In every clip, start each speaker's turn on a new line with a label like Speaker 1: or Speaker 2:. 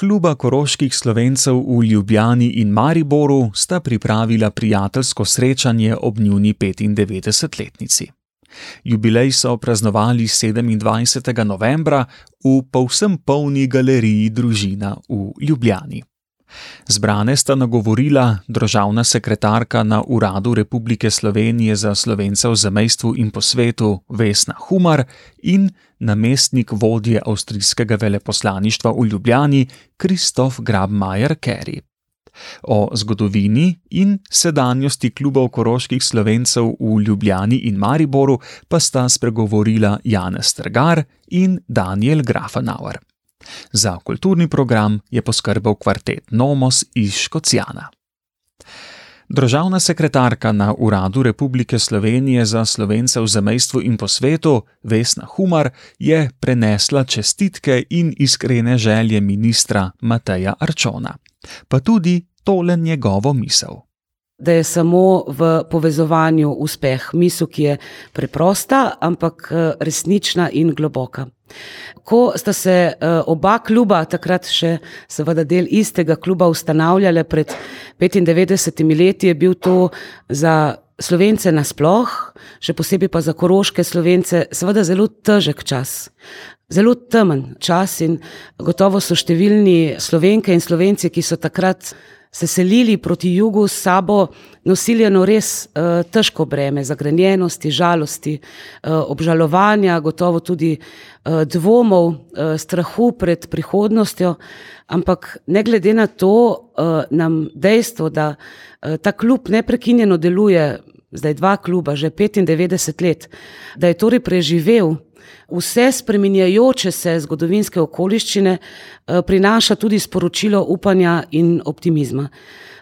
Speaker 1: Kluba koroških slovencev v Ljubljani in Mariboru sta pripravila prijateljsko srečanje ob njuni 95-letnici. Jubilej so praznovali 27. novembra v povsem polni galeriji Družina v Ljubljani. Zbrane sta nagovorila državna sekretarka na Uradu Republike Slovenije za slovence v zamestvu in po svetu Vesna Humar in namestnik vodje avstrijskega veleposlaništva v Ljubljani Kristof Grabmajer Kerry. O zgodovini in sedanjosti klubov koroških slovencev v Ljubljani in Mariboru pa sta spregovorila Janez Trgar in Daniel Grafenauer. Za kulturni program je poskrbel kvartet Nomos iz Škocijana. Državna sekretarka na Uradu Republike Slovenije za slovence v zamestvu in po svetu, Vesna Humar, je prenesla čestitke in iskrene želje ministra Mateja Arčona, pa tudi tole njegovo misel.
Speaker 2: Da je samo v povezovanju uspeh misel, ki je preprosta, ampak eh, resnična in globoka. Ko sta se uh, oba kluba, takrat še seveda del istega kluba, ustanavljale pred 95 leti, je bil to za slovence nasploh, še posebej pa za koroške slovence, seveda zelo težek čas. Zelo temen čas, in gotovo so številni slovenke in slovenci, ki so takrat se selili proti jugu, s sabo nosili eno res uh, težko breme, zagrenjenosti, žalosti, uh, obžalovanja, gotovo tudi uh, dvomov, uh, strahu pred prihodnostjo. Ampak ne glede na to, uh, nam dejstvo, da uh, ta klub neprekinjeno deluje, zdaj dva kluba, že 95 let, da je torej preživel vse spreminjajoče se zgodovinske okoliščine eh, prinaša tudi sporočilo upanja in optimizma.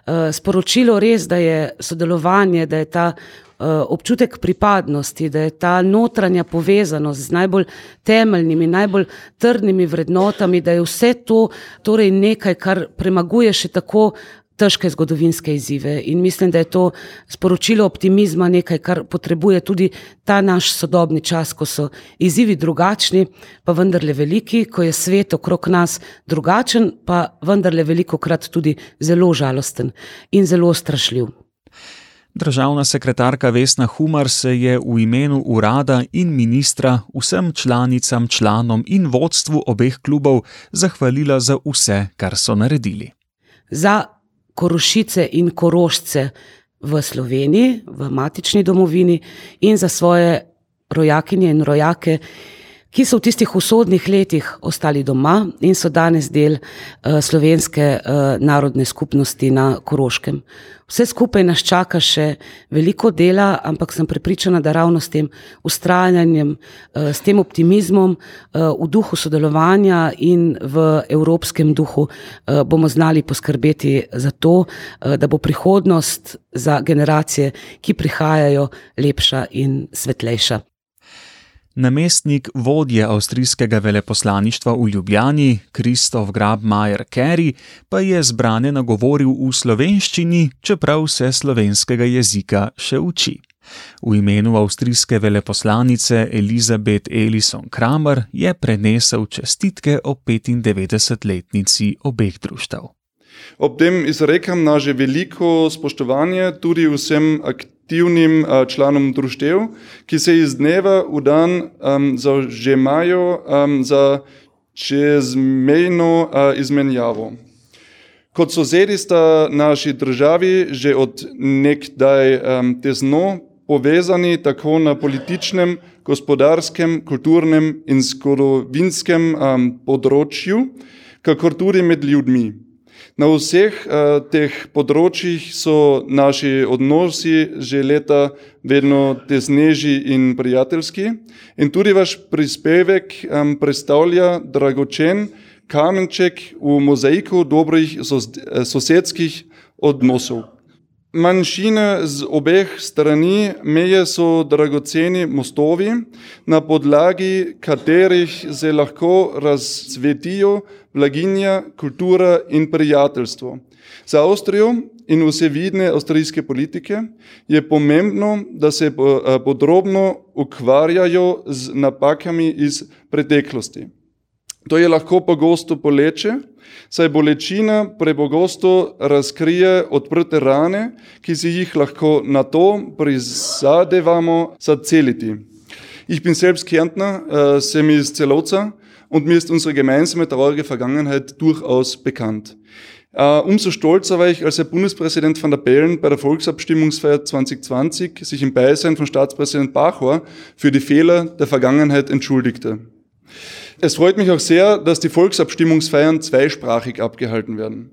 Speaker 2: Eh, sporočilo res, da je sodelovanje, da je ta eh, občutek pripadnosti, da je ta notranja povezanost z najbolj temeljnimi, najbolj trdnimi vrednotami, da je vse to torej nekaj, kar premaguje še tako težke zgodovinske izzive. In mislim, da je to sporočilo optimizma nekaj, kar potrebuje tudi ta naš sodobni čas, ko so izzivi drugačni, pa vendarle veliki, ko je svet okrog nas drugačen, pa vendarle veliko krat tudi zelo žalosten in zelo strašljiv.
Speaker 1: Državna sekretarka Vesna Humar se je v imenu urada in ministra vsem članicam, članom in vodstvu obeh klubov zahvalila za vse, kar so naredili.
Speaker 2: Za korošice in korošce v Sloveniji, v matični domovini in za svoje rojakinje in rojake, ki so v tistih usodnih letih ostali doma in so danes del uh, slovenske uh, narodne skupnosti na Koroškem. Vse skupaj nas čaka še veliko dela, ampak sem prepričana, da ravno s tem ustrajanjem, uh, s tem optimizmom, uh, v duhu sodelovanja in v evropskem duhu uh, bomo znali poskrbeti za to, uh, da bo prihodnost za generacije, ki prihajajo, lepša in svetlejša.
Speaker 1: Namestnik vodje avstrijskega veleposlaništva v Ljubljani, Kristof Grabmajer Kerry, pa je zbrane nagovoril v slovenščini, čeprav se slovenskega jezika še uči. V imenu avstrijske veleposlanice Elizabeth Elison Kramer je prenesel čestitke o 95-letnici obeh društev.
Speaker 3: Ob tem izrekam naše veliko spoštovanje tudi vsem aktivnim članom društev, ki se iz dneva v dan um, zažemajo um, za čezmejno uh, izmenjavo. Kot sosedi sta naši državi že od nekdaj um, tesno povezani tako na političnem, gospodarskem, kulturnem in zgodovinskem um, področju, kakor tudi med ljudmi. Na vseh uh, teh področjih so naši odnosi že leta vedno tesnejši in prijateljski, in tudi vaš prispevek um, predstavlja dragočen kamenček v mozaiku dobrih sos sosedskih odnosov. Manjšine z obeh strani meje so dragoceni mostovi, na podlagi katerih se lahko razcvetijo blaginja, kultura in prijateljstvo. Za Avstrijo in vse vidne avstrijske politike je pomembno, da se eh, podrobno ukvarjajo z napakami iz preteklosti. To je lahko pogosto boleče, saj bolečina prepogosto razkrije odprte rane, ki si jih lahko na to prizadevamo zaceliti. Ich bin selbst Kärntner, äh, sem iz Zelotza und mir ist unsere gemeinsame traurige Vergangenheit durchaus bekannt. Uh, umso stolzer war ich, als Herr Bundespräsident van der Bellen bei der Volksabstimmungsfeier 2020 sich im Beisein von Staatspräsident Bachor für die Fehler der Vergangenheit entschuldigte. Es freut mich auch sehr, dass die Volksabstimmungsfeiern zweisprachig abgehalten werden.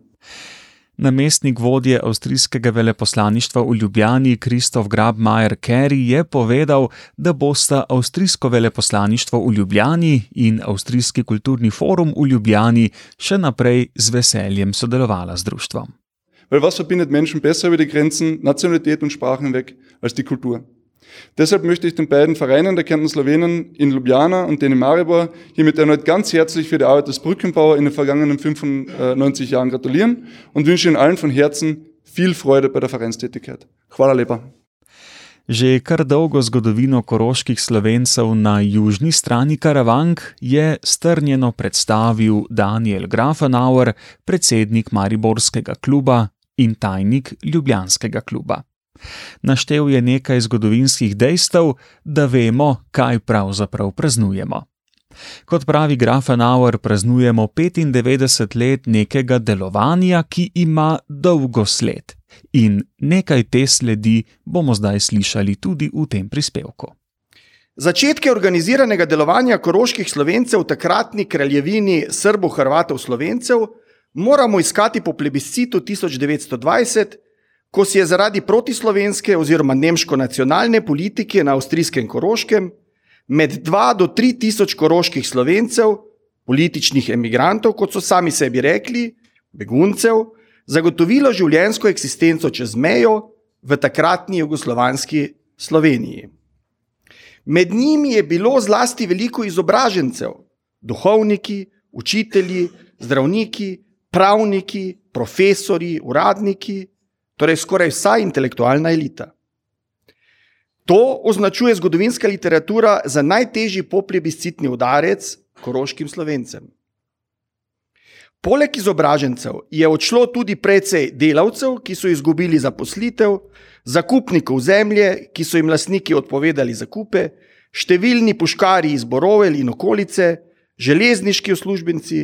Speaker 1: Namestnik vodje avstrijskega veleposlaništva v Ljubljani Kristof Grabmajer Kerry je povedal, da bosta avstrijsko veleposlaništvo v Ljubljani in Avstrijski kulturni forum v Ljubljani še naprej z veseljem sodelovala z društvom.
Speaker 3: Weil was verbindet Menschen besser über die Grenzen, Nationalität und Sprachen weg als die Kultur? Deshalb möchte ich den beiden Vereinen der Kärnten Slowenen in Ljubljana und den in Maribor hiermit erneut ganz herzlich für die Arbeit des Brückenbauer in den vergangenen 95 Jahren gratulieren und wünsche Ihnen allen von Herzen viel Freude bei der Vereinstätigkeit. Hvala lepa.
Speaker 1: Že kar dolgo zgodovino koroških slovencev na južni strani Karavank je strnjeno predstavil Daniel Grafenauer, predsednik Mariborskega kluba in tajnik Ljubljanskega kluba. Naštel je nekaj zgodovinskih dejstev, da vemo, kaj pravzaprav praznujemo. Kot pravi Grafenauer, praznujemo 95 let nekega delovanja, ki ima dolgo sled. In nekaj te sledi bomo zdaj slišali tudi v tem prispevku.
Speaker 4: Začetke organiziranega delovanja koroških slovencev v takratni kraljevini Srbo-Hrvatov slovencev moramo iskati po plebiscitu 1920, ko si je zaradi protislovenske oziroma nemško-nacionalne politike na avstrijskem Koroškem med 2 do 3 tisoč koroških slovencev, političnih emigrantov, kot so sami sebi rekli, beguncev, zagotovilo življenjsko eksistenco čez mejo v takratni jugoslovanski Sloveniji. Med njimi je bilo zlasti veliko izobražencev, duhovniki, učitelji, zdravniki, pravniki, profesori, uradniki, torej skoraj vsa intelektualna elita. To označuje zgodovinska literatura za najtežji poplebiscitni udarec koroškim slovencem. Poleg izobražencev je odšlo tudi precej delavcev, ki so izgubili zaposlitev, zakupnikov zemlje, ki so jim lastniki odpovedali zakupe, številni puškari iz Borovel in okolice, železniški uslužbenci,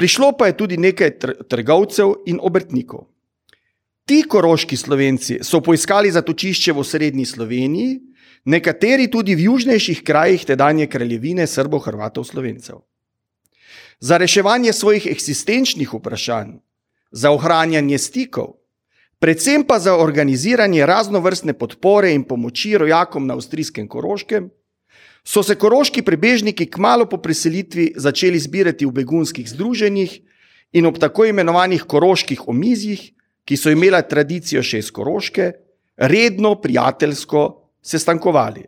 Speaker 4: prišlo pa je tudi nekaj trgovcev in obrtnikov. Ti koroški slovenci so poiskali zatočišče v srednji Sloveniji, nekateri tudi v južnejših krajih tedanje kraljevine Srbo-Hrvatov slovencev. Za reševanje svojih eksistenčnih vprašanj, za ohranjanje stikov, predvsem pa za organiziranje raznovrstne podpore in pomoči rojakom na avstrijskem Koroškem, so se koroški prebežniki kmalo po preselitvi začeli zbirati v begunskih združenjih in ob tako imenovanih koroških omizjih, ki so imela tradicijo še iz Koroške, redno prijateljsko sestankovali.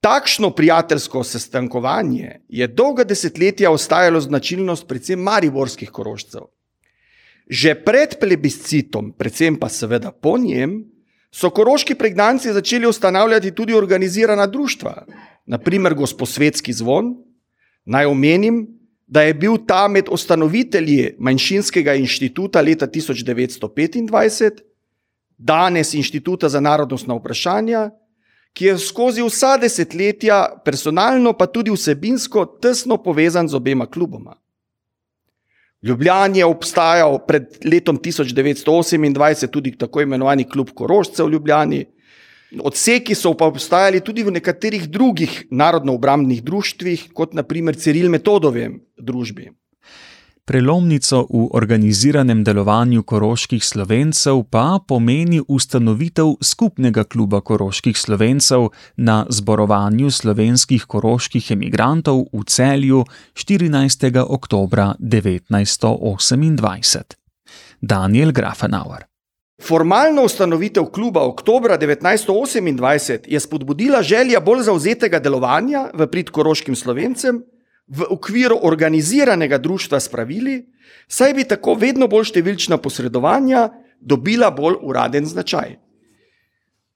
Speaker 4: Takšno prijateljsko sestankovanje je dolga desetletja ostajalo značilnost predvsem mariborskih korošcev. Že pred plebiscitom, predvsem pa seveda po njem, so koroški pregnanci začeli ustanavljati tudi organizirana društva, naprimer Gosposvetski zvon. Naj omenim, da je bil ta med ustanovitelji manjšinskega inštituta leta 1925, danes Inštituta za narodnostna vprašanja, ki je skozi vsa desetletja personalno, pa tudi vsebinsko, tesno povezan z obema kluboma. Ljubljan je obstajal pred letom 1928 tudi tako imenovani klub Korošcev v Ljubljani, Odseki so pa obstajali tudi v nekaterih drugih narodno-obrambnih društvih, kot naprimer Ciril Metodovem družbi.
Speaker 1: Prelomnico v organiziranem delovanju koroških slovencev pa pomeni ustanovitev skupnega kluba koroških slovencev na zborovanju slovenskih koroških emigrantov v celju 14. oktober 1928. Daniel Grafenauer.
Speaker 4: Formalno ustanovitev kluba oktober 1928 je spodbudila želja bolj zauzetega delovanja v prid koroškim slovencem v okviru organiziranega društva s pravili, saj bi tako vedno bolj številčna posredovanja dobila bolj uraden značaj.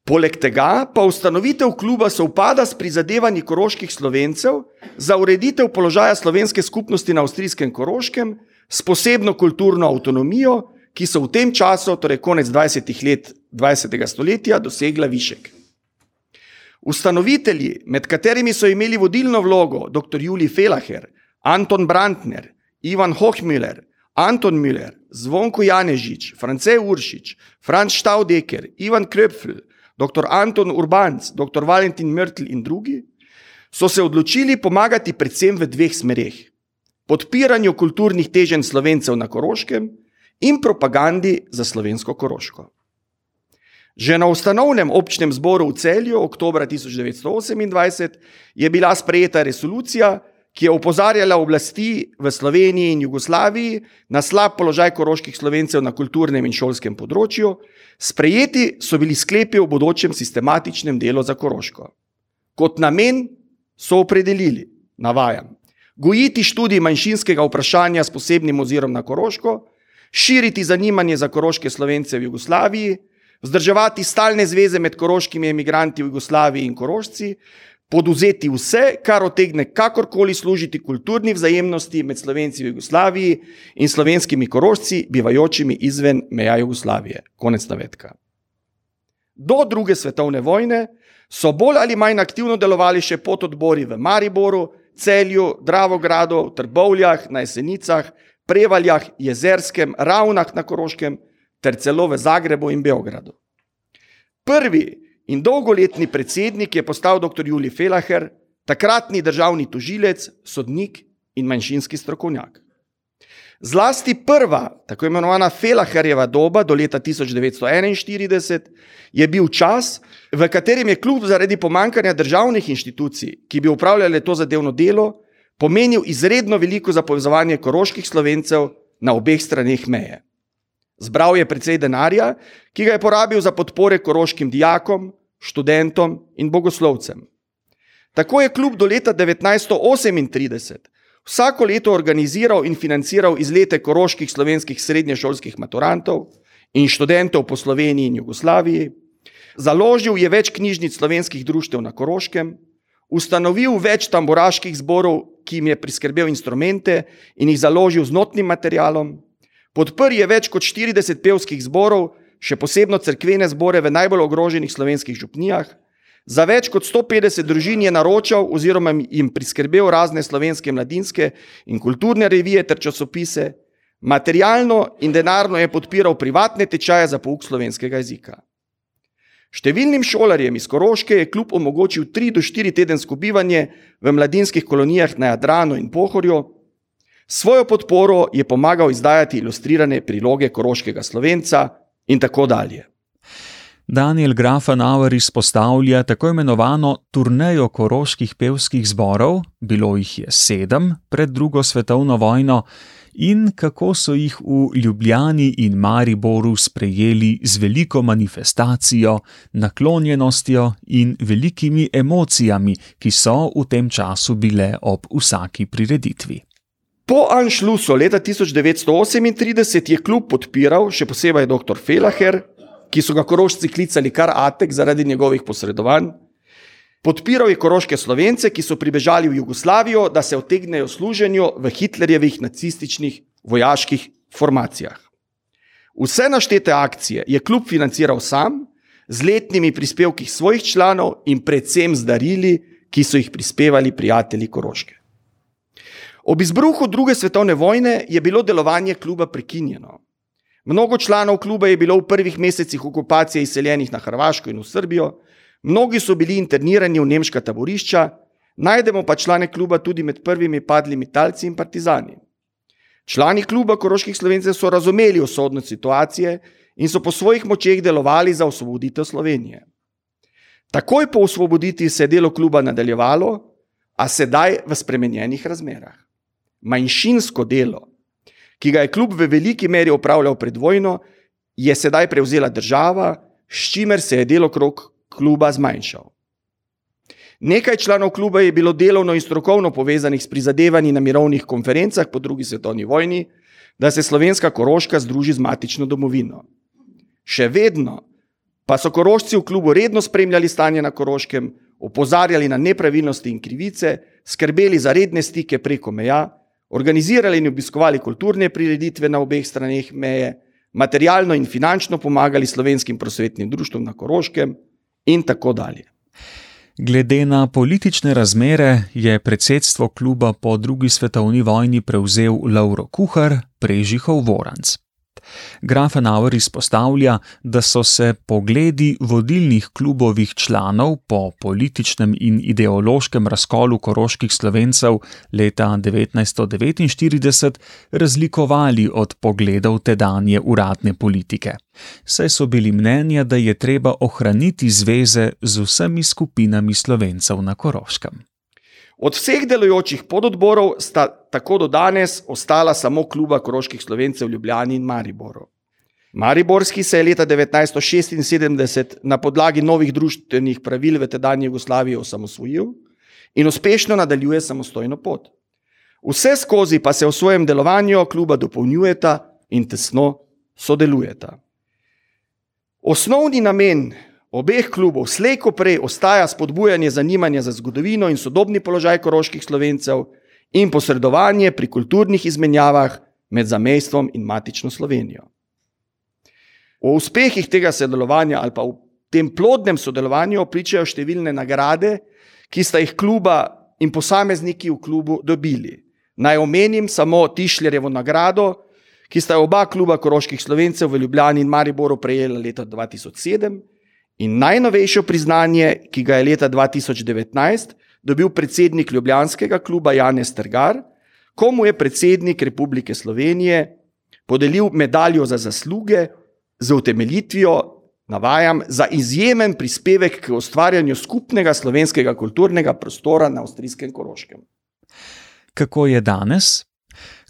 Speaker 4: Poleg tega pa ustanovitev kluba sovpada s prizadevanji koroških slovencev za ureditev položaja slovenske skupnosti na avstrijskem Koroškem s posebno kulturno avtonomijo, ki so v tem času, torej konec 20. let 20. stoletja, dosegla višek. Ustanovitelji, med katerimi so imeli vodilno vlogo dr. Juli Felaher, Anton Brandner, Ivan Hochmüller, Anton Müller, Zvonko Janežič, France Uršič, Franz Staudeker, Ivan Kröpfl, dr. Anton Urbanc, dr. Valentin Mrtl in drugi, so se odločili pomagati predvsem v dveh smereh: podpiranju kulturnih teženj slovencev na Koroškem in propagandi za slovensko Koroško. Že na ustanovnem občnem zboru v celju oktober 1928 je bila sprejeta resolucija, ki je opozarjala oblasti v Sloveniji in Jugoslaviji na slab položaj koroških slovencev na kulturnem in šolskem področju, sprejeti so bili sklepi o bodočem sistematičnem delu za Koroško. Kot namen so opredelili, navajam, gojiti študij manjšinskega vprašanja s posebnim ozirom na Koroško, širiti zanimanje za koroške slovence v Jugoslaviji, vzdrževati stalne zveze med koroškimi emigranti v Jugoslaviji in korošci, poduzeti vse, kar otegne kakorkoli služiti kulturni vzajemnosti med Slovenci v Jugoslaviji in slovenskimi korošci, bivajočimi izven meja Jugoslavije. Konec navedka. Do druge svetovne vojne so bolj ali manj aktivno delovali še pododbori v Mariboru, Celju, Dravogradu, Trbovljah, na Jesenicah, Prevaljah, Jezerskem, Ravnah na Koroškem ter celo v Zagrebu in Beogradu. Prvi in dolgoletni predsednik je postal dr. Juli Felaher, takratni državni tožilec, sodnik in manjšinski strokovnjak. Zlasti prva, tako imenovana Felaherjeva doba do leta 1941, je bil čas, v katerem je kljub zaradi pomankanja državnih inštitucij, ki bi upravljali to zadevno delo, pomenil izredno veliko za povezovanje koroških slovencev na obeh straneh meje. Zbral je precej denarja, ki ga je porabil za podpore koroškim dijakom, študentom in bogoslovcem. Tako je klub do leta 1938 vsako leto organiziral in financiral izlete koroških slovenskih srednješolskih maturantov in študentov po Sloveniji in Jugoslaviji, založil je več knjižnic slovenskih društev na Koroškem, ustanovil več tamboraških zborov, ki jim je priskrbel instrumente in jih založil z notnim materialom, Podprl je več kot 40 pevskih zborov, še posebno crkvene zbore v najbolj ogroženih slovenskih župnijah. Za več kot 150 družin je naročal oziroma jim priskrbel razne slovenske mladinske in kulturne revije ter časopise, materialno in denarno je podpiral privatne tečaje za pouk slovenskega jezika. Številnim šolarjem iz Koroške je kljub omogočil 3 do 4 tedensko bivanje v mladinskih kolonijah na Jadranu in Pohorju, Svojo podporo je pomagal izdajati ilustrirane priloge Koroškega slovenca in tako dalje.
Speaker 1: Daniel Grafenauer izpostavlja tako imenovano turnejo koroških pevskih zborov, bilo jih je sedem pred drugo svetovno vojno, in kako so jih v Ljubljani in Mariboru sprejeli z veliko manifestacijo, naklonjenostjo in velikimi emocijami, ki so v tem času bile ob vsaki prireditvi.
Speaker 4: Po Anšlusu leta 1938 je klub podpiral še posebej dr. Felaher, ki so ga korošci klicali kar Atek zaradi njegovih posredovanj. Podpiral je koroške slovence, ki so pribežali v Jugoslavijo, da se otegnejo služenju v Hitlerjevih nacističnih vojaških formacijah. Vse naštete akcije je klub financiral sam, z letnimi prispevki svojih članov in predvsem z darili, ki so jih prispevali prijatelji Koroške. Ob izbruhu druge svetovne vojne je bilo delovanje kluba prekinjeno. Mnogo članov kluba je bilo v prvih mesecih okupacije izseljenih na Hrvaško in v Srbijo, mnogi so bili internirani v nemška taborišča, najdemo pa člane kluba tudi med prvimi padlimi talci in partizani. Člani kluba Koroških slovencev so razumeli osodnost situacije in so po svojih močeh delovali za osvoboditev Slovenije. Takoj po osvoboditvi se je delo kluba nadaljevalo, a sedaj v spremenjenih razmerah manjšinsko delo, ki ga je kljub v veliki meri opravljal pred vojno, je sedaj prevzela država, s čimer se je delo krok kluba zmanjšal. Nekaj članov kluba je bilo delovno in strokovno povezanih s prizadevanji na mirovnih konferencah po drugi svetovni vojni, da se slovenska koroška združi z matično domovino. Še vedno pa so korošci v klubu redno spremljali stanje na Koroškem, opozarjali na nepravilnosti in krivice, skrbeli za redne stike preko meja, organizirali in obiskovali kulturne prireditve na obeh straneh meje, materialno in finančno pomagali slovenskim prosvetnim društvom na Koroškem in tako dalje.
Speaker 1: Glede na politične razmere je predsedstvo kluba po drugi svetovni vojni prevzel Lauro Kuhar, Prežihov Voranc. Grafenauer izpostavlja, da so se pogledi vodilnih klubovih članov po političnem in ideološkem razkolu koroških slovencev leta 1949 razlikovali od pogledov tedanje uradne politike. Saj so bili mnenja, da je treba ohraniti zveze z vsemi skupinami slovencev na Koroškem.
Speaker 4: Od vseh delujočih pododborov sta tako do danes ostala samo kluba Koroških slovencev Ljubljani in Mariboru. Mariborski se je leta 1976 na podlagi novih družbenih pravil v tedajni Jugoslaviji osamosvojil in uspešno nadaljuje samostojno pot. Vse skozi pa se v svojem delovanju kluba dopolnjujeta in tesno sodelujeta. Osnovni namen obeh klubov slejko prej ostaja spodbujanje zanimanja za zgodovino in sodobni položaj koroških slovencev in posredovanje pri kulturnih izmenjavah med zamestvom in matično Slovenijo. O uspehih tega sodelovanja ali pa v tem plodnem sodelovanju pričajo številne nagrade, ki sta jih kluba in posamezniki v klubu dobili. Naj omenim samo Tišljerjevo nagrado, ki sta jo oba kluba koroških slovencev v Ljubljani in Mariboru prejela leta 2007 In najnovejše priznanje, ki ga je leta 2019 dobil predsednik Ljubljanskega kluba Janez Trgar, komu je predsednik Republike Slovenije podelil medaljo za zasluge z utemeljitvijo, navajam, za izjemen prispevek k ustvarjanju skupnega slovenskega kulturnega prostora na avstrijskem Koroškem.
Speaker 1: Kako je danes?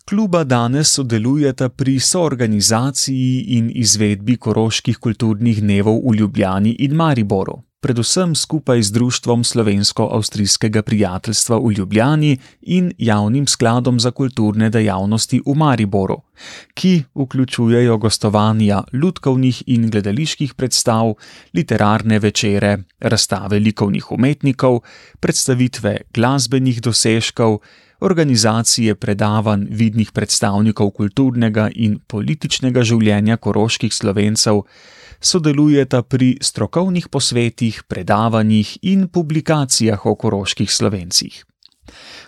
Speaker 1: Kluba danes sodelujeta pri soorganizaciji in izvedbi koroških kulturnih dnevov v Ljubljani in Mariboru, predvsem skupaj z Društvom slovensko-avstrijskega prijateljstva v Ljubljani in javnim skladom za kulturne dejavnosti v Mariboru, ki vključujejo gostovanja ljudkovnih in gledaliških predstav, literarne večere, razstave likovnih umetnikov, predstavitve glasbenih dosežkov, organizacije predavanj vidnih predstavnikov kulturnega in političnega življenja koroških slovencev, sodelujeta pri strokovnih posvetih, predavanjih in publikacijah o koroških slovencih.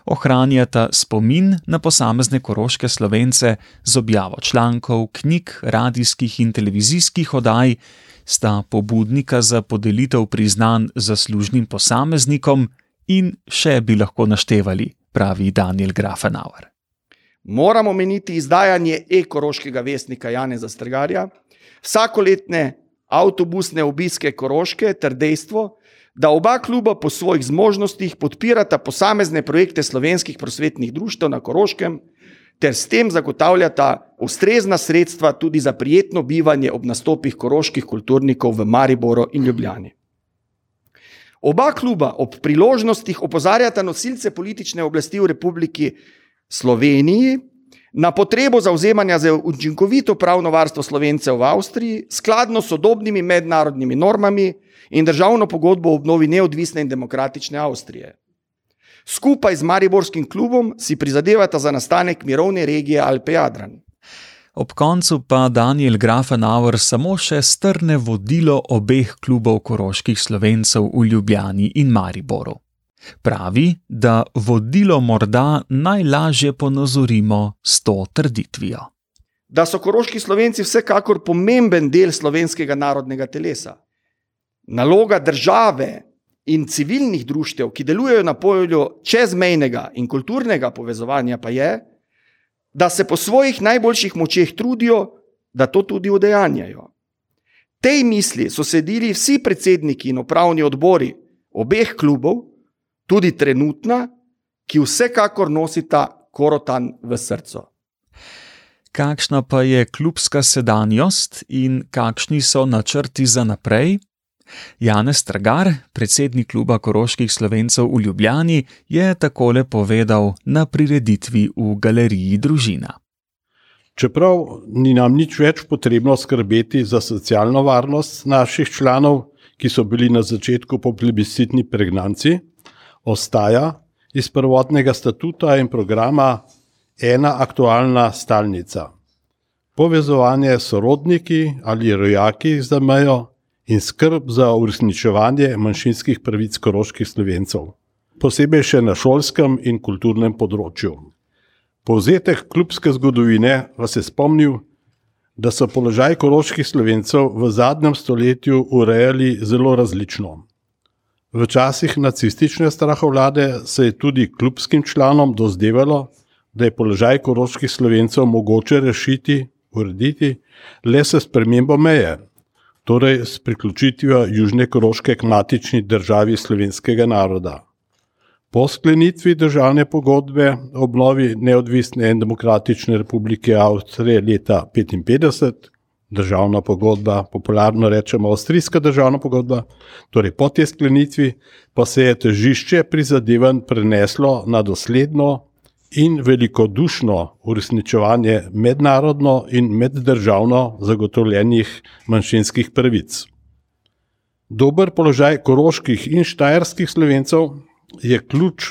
Speaker 1: Ohranjata spomin na posamezne koroške slovence z objavo člankov, knjig, radijskih in televizijskih oddaj, sta pobudnika za podelitev priznanj zaslužnim posameznikom in še bi lahko naštevali pravi Daniel Grafenauer.
Speaker 4: Moramo meniti izdajanje ekoroškega vestnika Janeza Strgarja, vsakoletne avtobusne obiske Koroške ter dejstvo, da oba kluba po svojih zmožnostih podpirata posamezne projekte slovenskih prosvetnih društev na Koroškem ter s tem zagotavljata ustrezna sredstva tudi za prijetno bivanje ob nastopih koroških kulturnikov v Mariboru in Ljubljani. Oba kluba ob priložnostih opozarjata nosilce politične oblasti v Republiki Sloveniji na potrebo zauzemanja za učinkovito pravno varstvo slovencev v Avstriji, skladno s sodobnimi mednarodnimi normami in državno pogodbo o obnovi neodvisne in demokratične Avstrije. Skupaj z Mariborskim klubom si prizadevata za nastanek mirovne regije Alpe-Jadran.
Speaker 1: Ob koncu pa Daniel Grafenauer samo še strne vodilo obeh klubov koroških slovencev v Ljubljani in Mariboru. Pravi, da vodilo morda najlažje ponazorimo s to trditvijo.
Speaker 4: Da so koroški slovenci vsekakor pomemben del slovenskega narodnega telesa. Naloga države in civilnih društev, ki delujejo na polju čezmejnega in kulturnega povezovanja, pa je, da se po svojih najboljših močeh trudijo, da to tudi udejanjajo. Tej misli so sedeli vsi predsedniki in upravni odbori obeh klubov, tudi trenutna, ki vsekakor nosita korotan v srcu.
Speaker 1: Kakšna pa je klubska sedanjost in kakšni so načrti za naprej? Janez Tragar, predsednik kluba koroških slovencev v Ljubljani, je takole povedal na prireditvi v galeriji Družina.
Speaker 5: Čeprav ni nam nič več potrebno skrbeti za socialno varnost naših članov, ki so bili na začetku po plebiscitni pregnanci, ostaja iz prvotnega statuta in programa ena aktualna stalnica: povezovanje s sorodniki ali rojaki za mejo in skrb za uresničevanje manjšinskih pravic koroških slovencev, posebej še na šolskem in kulturnem področju. Povzetek klubske zgodovine vas je spomnil, da so položaj koroških slovencev v zadnjem stoletju urejali zelo različno. V časih nacistične strahovlade se je tudi klubskim članom dozdevalo, da je položaj koroških slovencev mogoče rešiti, urediti le s spremembo meje, torej s priključitvijo Južne Koroške k matični državi slovenskega naroda. Po sklenitvi državne pogodbe o obnovi neodvisne in demokratične republike Avstrije leta 1955, državna pogodba, popularno rečemo avstrijska državna pogodba, torej po tej sklenitvi pa se je težišče prizadevanj preneslo na dosledno in velikodušno uresničevanje mednarodno in meddržavno zagotovljenih manjšinskih pravic. Dober položaj koroških in štajerskih slovencev je ključ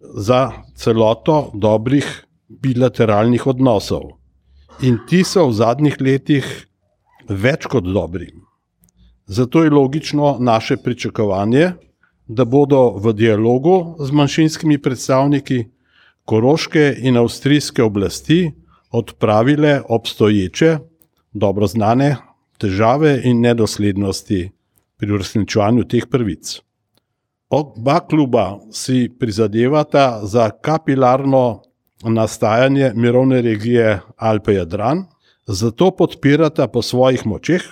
Speaker 5: za celoto dobrih bilateralnih odnosov. In ti so v zadnjih letih več kot dobri. Zato je logično naše pričakovanje, da bodo v dialogu z manjšinskimi predstavniki koroške in avstrijske oblasti odpravile obstoječe, dobro znane težave in nedoslednosti pri uresničevanju teh pravic. Oba kluba si prizadevata za kapilarno nastajanje mirovne regije Alpe-Jadran, zato podpirata po svojih močeh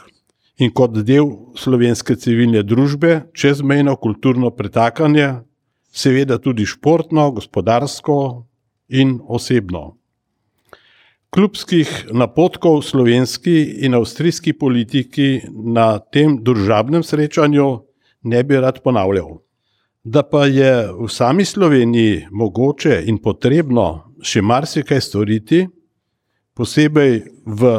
Speaker 5: in kot del slovenske civilne družbe čezmejno kulturno pretakanje, seveda tudi športno, gospodarsko in osebno. Klubskih napotkov slovenski in avstrijski politiki na tem družabnem srečanju ne bi rad ponavljal. Da pa je v sami Sloveniji mogoče in potrebno še marsikaj storiti, posebej v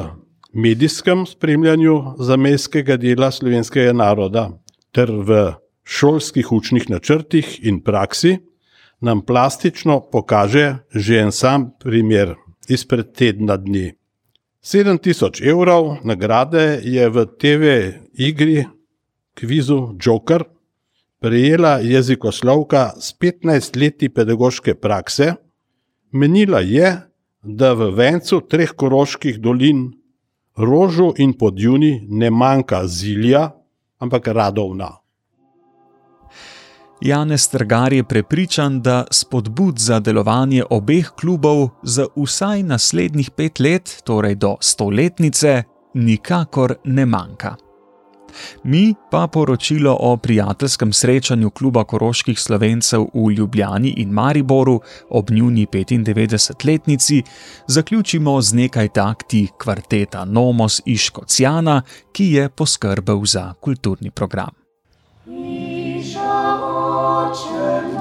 Speaker 5: medijskem spremljanju zamejskega dela slovenskega naroda ter v šolskih učnih načrtih in praksi, nam plastično pokaže že en sam primer izpred tedna dni. 7000 evrov nagrade je v TV igri kvizu Joker prejela jezikoslovka s 15 leti pedagoške prakse, menila je, da v vencu treh koroških dolin, rožu in podjuni, ne manjka zilja, ampak radovna.
Speaker 1: Janez Trgar je prepričan, da spodbud za delovanje obeh klubov za vsaj naslednjih pet let, torej do stoletnice, nikakor ne manjka. Mi pa poročilo o prijateljskem srečanju kluba koroških slovencev v Ljubljani in Mariboru ob njuni 95-letnici zaključimo z nekaj takti kvarteta Nomos iz Škocijana, ki je poskrbel za kulturni program. ocean.